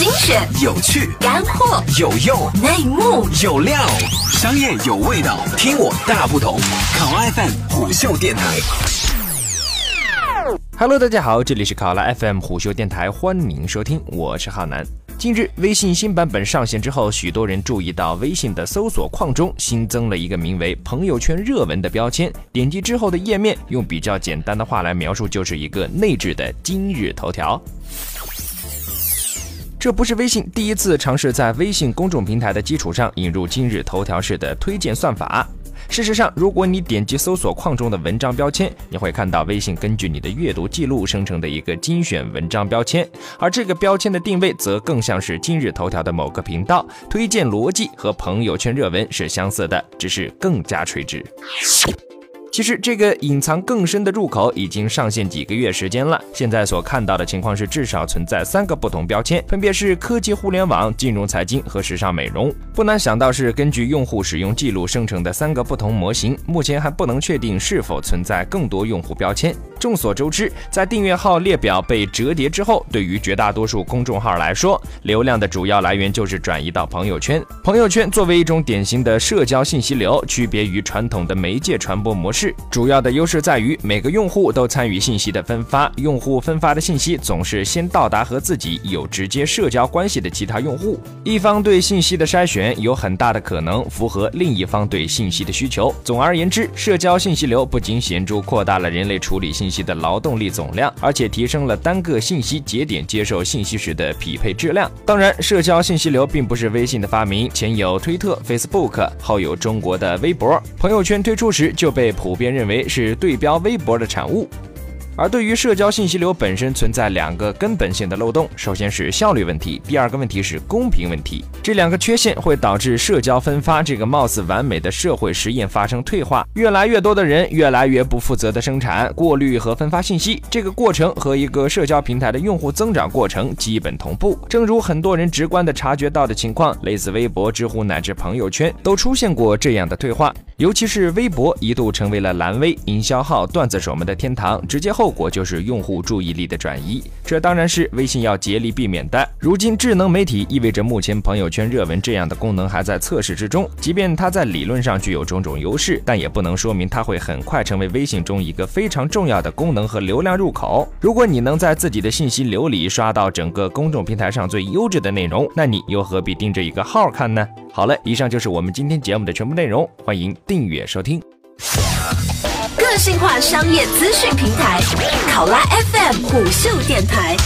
精选、有趣、干货、有用、内幕、有料，商业有味道，听我大不同。考拉 FM 虎嗅电台。Hello，大家好，这里是考拉 FM 虎嗅电台，欢迎收听，我是浩南。近日，微信新版本上线之后，许多人注意到微信的搜索框中新增了一个名为“朋友圈热文”的标签。点击之后的页面，用比较简单的话来描述，就是一个内置的今日头条。这不是微信第一次尝试在微信公众平台的基础上引入今日头条式的推荐算法。事实上，如果你点击搜索框中的文章标签，你会看到微信根据你的阅读记录生成的一个精选文章标签，而这个标签的定位则更像是今日头条的某个频道，推荐逻辑和朋友圈热文是相似的，只是更加垂直。其实这个隐藏更深的入口已经上线几个月时间了。现在所看到的情况是，至少存在三个不同标签，分别是科技、互联网、金融、财经和时尚美容。不难想到，是根据用户使用记录生成的三个不同模型。目前还不能确定是否存在更多用户标签。众所周知，在订阅号列表被折叠之后，对于绝大多数公众号来说，流量的主要来源就是转移到朋友圈。朋友圈作为一种典型的社交信息流，区别于传统的媒介传播模式。主要的优势在于每个用户都参与信息的分发，用户分发的信息总是先到达和自己有直接社交关系的其他用户。一方对信息的筛选有很大的可能符合另一方对信息的需求。总而言之，社交信息流不仅显著扩大了人类处理信息的劳动力总量，而且提升了单个信息节点接受信息时的匹配质量。当然，社交信息流并不是微信的发明，前有推特 （Facebook），后有中国的微博。朋友圈推出时就被普。普遍认为是对标微博的产物。而对于社交信息流本身存在两个根本性的漏洞，首先是效率问题，第二个问题是公平问题。这两个缺陷会导致社交分发这个貌似完美的社会实验发生退化，越来越多的人越来越不负责的生产、过滤和分发信息。这个过程和一个社交平台的用户增长过程基本同步。正如很多人直观的察觉到的情况，类似微博、知乎乃至朋友圈都出现过这样的退化，尤其是微博一度成为了蓝微营销号、段子手们的天堂，直接后。果就是用户注意力的转移，这当然是微信要竭力避免的。如今智能媒体意味着目前朋友圈热文这样的功能还在测试之中，即便它在理论上具有种种优势，但也不能说明它会很快成为微信中一个非常重要的功能和流量入口。如果你能在自己的信息流里刷到整个公众平台上最优质的内容，那你又何必盯着一个号看呢？好了，以上就是我们今天节目的全部内容，欢迎订阅收听。个性化商业资讯平台，考拉 FM 虎嗅电台。